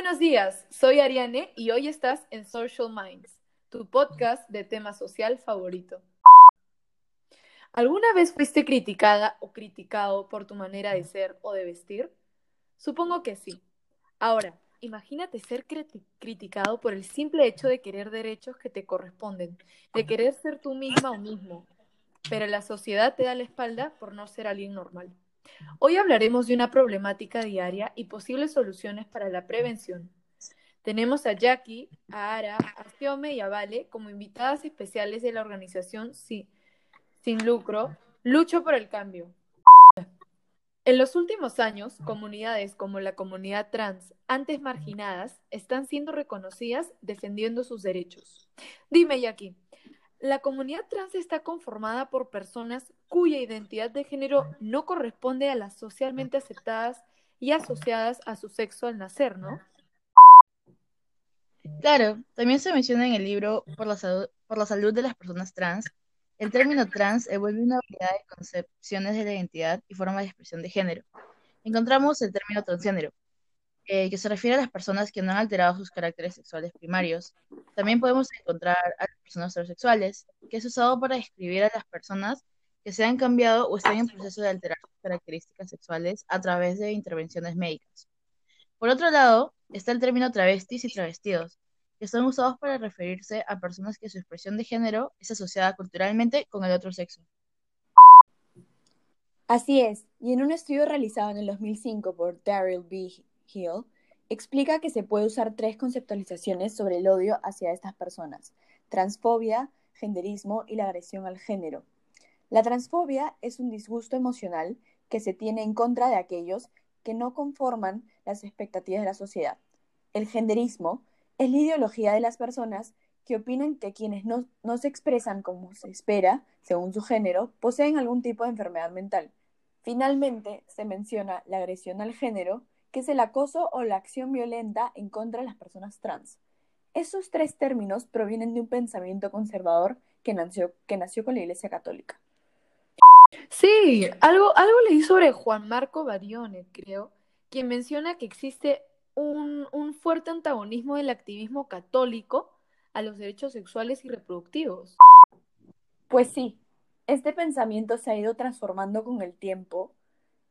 buenos días, soy Ariane y hoy estás en Social Minds, tu podcast de tema social favorito. ¿Alguna vez fuiste criticada o criticado por tu manera de ser o de vestir? Supongo que sí. Ahora, imagínate ser criticado por el simple hecho de querer derechos que te corresponden, de querer ser tú misma o mismo, pero la sociedad te da la espalda por no ser alguien normal. Hoy hablaremos de una problemática diaria y posibles soluciones para la prevención. Tenemos a Jackie, a Ara, a Siome y a Vale como invitadas especiales de la organización Sin, Sin Lucro, Lucho por el Cambio. En los últimos años, comunidades como la comunidad trans, antes marginadas, están siendo reconocidas defendiendo sus derechos. Dime, Jackie, la comunidad trans está conformada por personas cuya identidad de género no corresponde a las socialmente aceptadas y asociadas a su sexo al nacer, ¿no? Claro, también se menciona en el libro por la, salud, de las personas trans. El término trans envuelve una variedad de concepciones de la identidad y forma de expresión de género. Encontramos el término transgénero, eh, que se refiere a las personas que no han alterado sus caracteres sexuales primarios. También podemos encontrar a las personas heterosexuales, que es usado para describir a las personas que se han cambiado o están en proceso de alterar sus características sexuales a través de intervenciones médicas. Por otro lado, está el término travestis y travestidos, que son usados para referirse a personas que su expresión de género es asociada culturalmente con el otro sexo. Así es, y en un estudio realizado en el 2005 por Daryl B. Hill, explica que se puede usar tres conceptualizaciones sobre el odio hacia estas personas, transfobia, genderismo y la agresión al género. La transfobia es un disgusto emocional que se tiene en contra de aquellos que no conforman las expectativas de la sociedad. El genderismo es la ideología de las personas que opinan que quienes no, no, se expresan como se espera, según su género, poseen algún tipo de enfermedad mental. Finalmente, se menciona la agresión al género, que es el acoso o la acción violenta en contra de las personas trans. Esos tres términos provienen de un pensamiento conservador que nació, que nació con la Iglesia Católica. Sí, algo, algo leí sobre Juan Marco Barione, creo, quien menciona que existe un, un fuerte antagonismo del activismo católico a los derechos sexuales y reproductivos. Pues sí, este pensamiento se ha ido transformando con el tiempo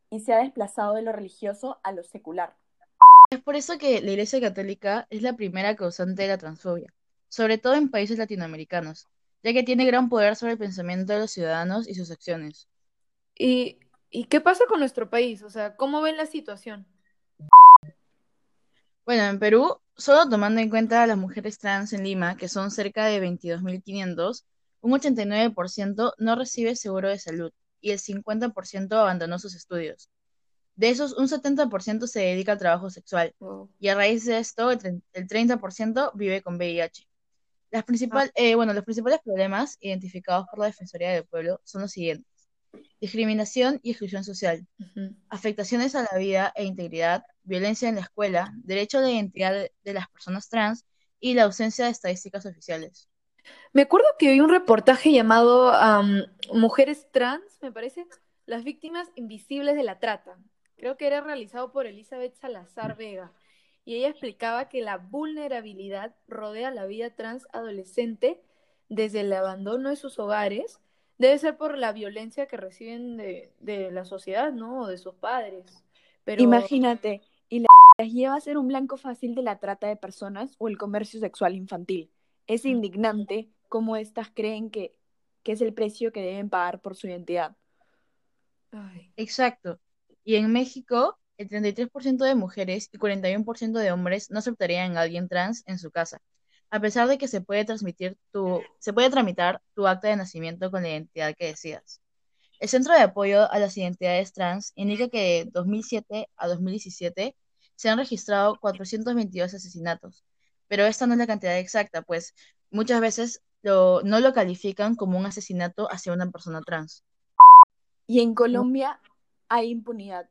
y se ha desplazado de lo religioso a lo secular. Es por eso que la Iglesia Católica es la primera causante de la transfobia, sobre todo en países latinoamericanos, ya que tiene gran poder sobre el pensamiento de los ciudadanos y sus acciones. ¿Y, ¿y qué pasa con nuestro país? O sea, ¿cómo ven la situación? Bueno, en Perú, solo tomando en cuenta a las mujeres trans en Lima, que son cerca de 22.500, un 89% no recibe seguro de salud y el 50% abandonó sus estudios. De esos, un 70% se dedica al trabajo sexual y a raíz de esto, el, 30% vive con VIH. Las principal, ah. eh, bueno, los principales problemas identificados por la Defensoría del Pueblo son los siguientes. Discriminación y exclusión social, afectaciones a la vida e integridad, violencia en la escuela, derecho a la identidad de las personas trans y la ausencia de estadísticas oficiales. Me acuerdo que vi un reportaje llamado Mujeres Trans, me parece, las víctimas invisibles de la trata. Creo que era realizado por Elizabeth Salazar Vega. Y ella explicaba que la vulnerabilidad rodea la vida trans adolescente desde el abandono de sus hogares. Debe ser por la violencia que reciben de, de la sociedad, ¿no? O de sus padres. Pero... Imagínate, y la las lleva a ser un blanco fácil de la trata de personas o el comercio sexual infantil. Es indignante cómo éstas creen que, que es el precio que deben pagar por su identidad. Exacto. Y en México, el 33% de mujeres y 41% de hombres no aceptarían a alguien trans en su casa, a pesar de que se puede transmitir tu, se puede tramitar tu acta de nacimiento con la identidad que decidas. El Centro de Apoyo a las Identidades Trans indica que de 2007 a 2017 se han registrado 422 asesinatos, pero esta no es la cantidad exacta, pues muchas veces no lo califican como un asesinato hacia una persona trans. Y en Colombia hay impunidad,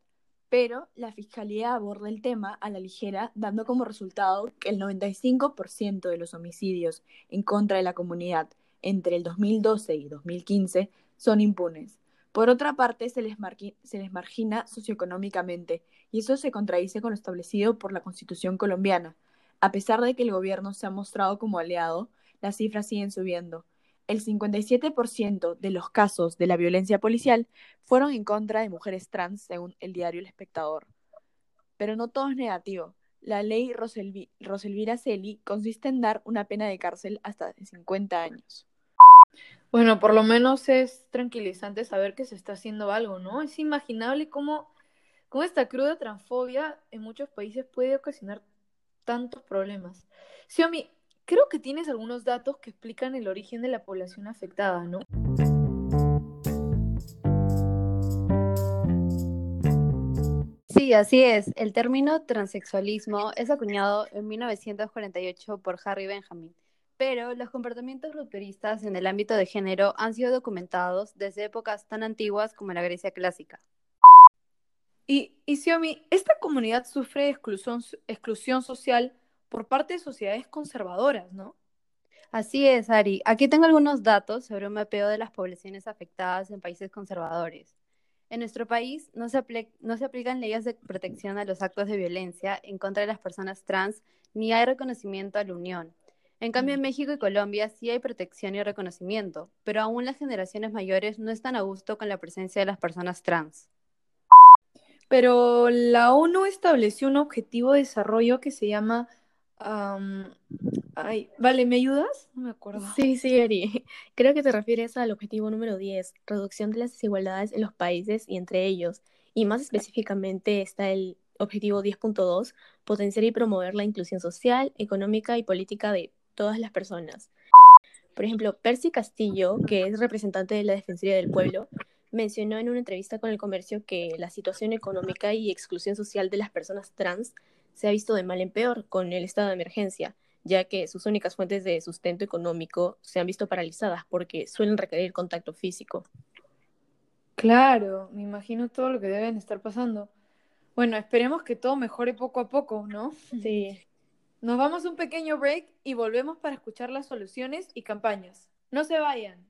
pero la Fiscalía aborda el tema a la ligera, dando como resultado que el 95% de los homicidios en contra de la comunidad entre el 2012 y 2015 son impunes. Por otra parte, se les, se les margina socioeconómicamente, y eso se contradice con lo establecido por la Constitución colombiana. A pesar de que el gobierno se ha mostrado como aliado, las cifras siguen subiendo. El 57% de los casos de la violencia policial fueron en contra de mujeres trans, según el diario El Espectador. Pero no todo es negativo. La ley Roselvira Celi consiste en dar una pena de cárcel hasta de 50 años. Bueno, por lo menos es tranquilizante saber que se está haciendo algo, ¿no? Es imaginable cómo, cómo esta cruda transfobia en muchos países puede ocasionar tantos problemas. Xiaomi, creo que tienes algunos datos que explican el origen de la población afectada, ¿no? Sí, así es. El término transexualismo es acuñado en 1948 por Harry Benjamin, pero los comportamientos rupturistas en el ámbito de género han sido documentados desde épocas tan antiguas como la Grecia clásica. Y, y Xiaomi, esta comunidad sufre exclusión, exclusión social por parte de sociedades conservadoras, ¿no? Así es, Ari. Aquí tengo algunos datos sobre un mapeo de las poblaciones afectadas en países conservadores. En nuestro país no se, no se aplican leyes de protección a los actos de violencia en contra de las personas trans ni hay reconocimiento a la unión. En cambio, en mm. México y Colombia sí hay protección y reconocimiento, pero aún las generaciones mayores no están a gusto con la presencia de las personas trans. Pero la ONU estableció un objetivo de desarrollo que se llama ay, vale, ¿me ayudas? No me acuerdo. Sí, sí, Eri. Creo que te refieres al objetivo número 10, reducción de las desigualdades en los países y entre ellos. Y más específicamente está el objetivo 10.2, potenciar y promover la inclusión social, económica y política de todas las personas. Por ejemplo, Percy Castillo, que es representante de la Defensoría del Pueblo, mencionó en una entrevista con el comercio que la situación económica y exclusión social de las personas trans se ha visto de mal en peor con el estado de emergencia, ya que sus únicas fuentes de sustento económico se han visto paralizadas porque suelen requerir contacto físico. Claro, me imagino todo lo que deben estar pasando. Bueno, esperemos que todo mejore poco a poco, ¿no? Sí. Nos vamos a un pequeño break y volvemos para escuchar las soluciones y campañas. No se vayan.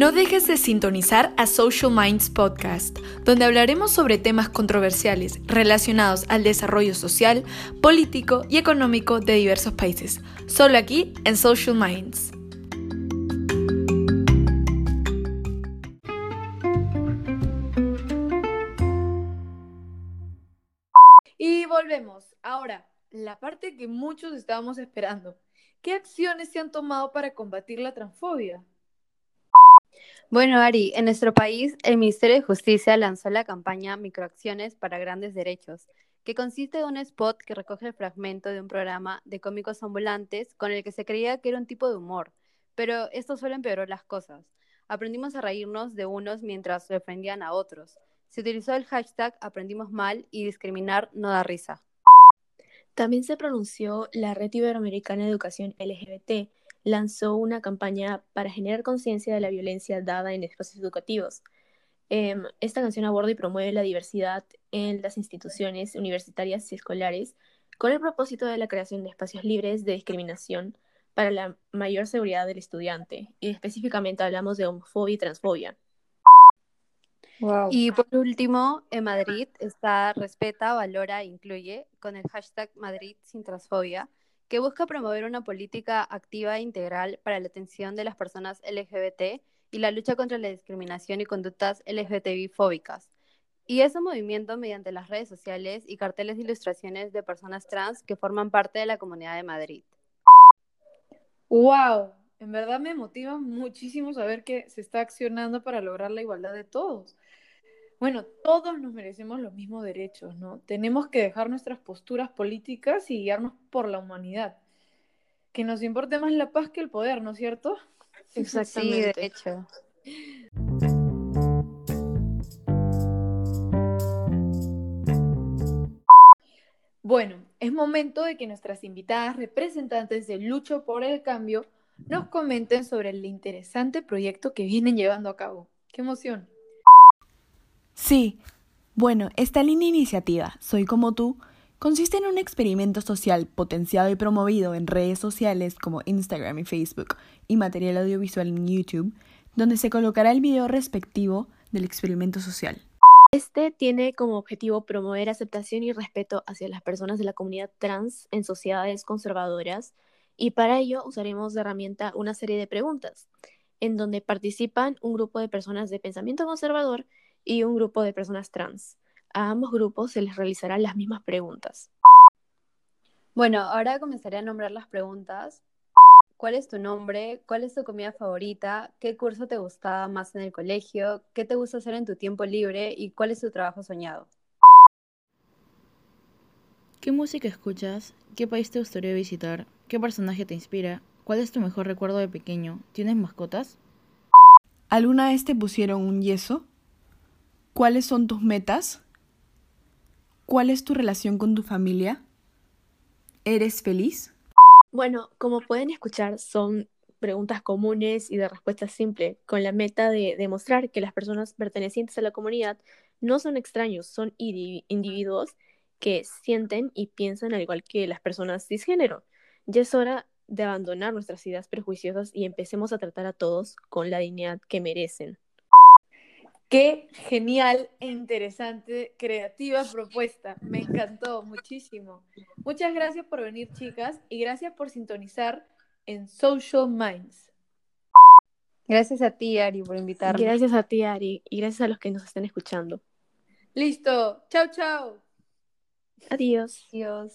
No dejes de sintonizar a Social Minds Podcast, donde hablaremos sobre temas controversiales relacionados al desarrollo social, político y económico de diversos países, solo aquí en Social Minds. Y volvemos. Ahora, la parte que muchos estábamos esperando. ¿Qué acciones se han tomado para combatir la transfobia? Bueno, Ari, en nuestro país, el Ministerio de Justicia lanzó la campaña Microacciones para Grandes Derechos, que consiste en un spot que recoge el fragmento de un programa de cómicos ambulantes con el que se creía que era un tipo de humor, pero esto solo empeoró las cosas. Aprendimos a reírnos de unos mientras se ofendían a otros. Se utilizó el hashtag Aprendimos mal y discriminar no da risa. También se pronunció la Red Iberoamericana de Educación LGBT, lanzó una campaña para generar conciencia de la violencia dada en espacios educativos. Em, esta canción aborda y promueve la diversidad en las instituciones universitarias y escolares con el propósito de la creación de espacios libres de discriminación para la mayor seguridad del estudiante. Y específicamente hablamos de homofobia y transfobia. Y por último, en Madrid está Respeta, Valora e Incluye con el hashtag Madrid sin transfobia que busca promover una política activa e integral para la atención de las personas LGBT y la lucha contra la discriminación y conductas LGTBI-fóbicas. Y es un movimiento mediante las redes sociales y carteles de ilustraciones de personas trans que forman parte de la Comunidad de Madrid. ¡Wow! En verdad me motiva muchísimo saber que se está accionando para lograr la igualdad de todos bueno, todos nos merecemos los mismos derechos, ¿no? Tenemos que dejar nuestras posturas políticas y guiarnos por la humanidad. Que nos importe más la paz que el poder, ¿no es cierto? Exactamente. Sí, de hecho. Bueno, es momento de que nuestras invitadas representantes de Lucho por el Cambio nos comenten sobre el interesante proyecto que vienen llevando a cabo. ¡Qué emoción! Sí, bueno, esta línea iniciativa, Soy como tú, Consiste en un experimento social potenciado y promovido en redes sociales como Instagram y Facebook y material audiovisual en YouTube, donde se colocará el video respectivo del experimento social. Este tiene como objetivo promover aceptación y respeto hacia las personas de la comunidad trans en sociedades conservadoras y para ello usaremos de herramienta una serie de preguntas, en donde participan un grupo de personas de pensamiento conservador y un grupo de personas trans. A ambos grupos se les realizarán las mismas preguntas. Bueno, ahora comenzaré a nombrar las preguntas. ¿Cuál es tu nombre? ¿Cuál es tu comida favorita? ¿Qué curso te gustaba más en el colegio? ¿Qué te gusta hacer en tu tiempo libre? ¿Y cuál es tu trabajo soñado? ¿Qué música escuchas? ¿Qué país te gustaría visitar? ¿Qué personaje te inspira? ¿Cuál es tu mejor recuerdo de pequeño? ¿Tienes mascotas? ¿Alguna vez te pusieron un yeso? ¿Cuáles son tus metas? ¿Cuál es tu relación con tu familia? ¿Eres feliz? Bueno, como pueden escuchar, son preguntas comunes y de respuesta simple, con la meta de demostrar que las personas pertenecientes a la comunidad no son extraños, son individuos que sienten y piensan al igual que las personas cisgénero. Ya es hora de abandonar nuestras ideas prejuiciosas y empecemos a tratar a todos con la dignidad que merecen. Qué genial e interesante, creativa propuesta. Me encantó muchísimo. Muchas gracias por venir, chicas, y gracias por sintonizar en Social Minds. Gracias a ti, Ari, por invitarme. Gracias a ti, Ari, y gracias a los que nos están escuchando. Listo. Chao, chao. Adiós. Adiós.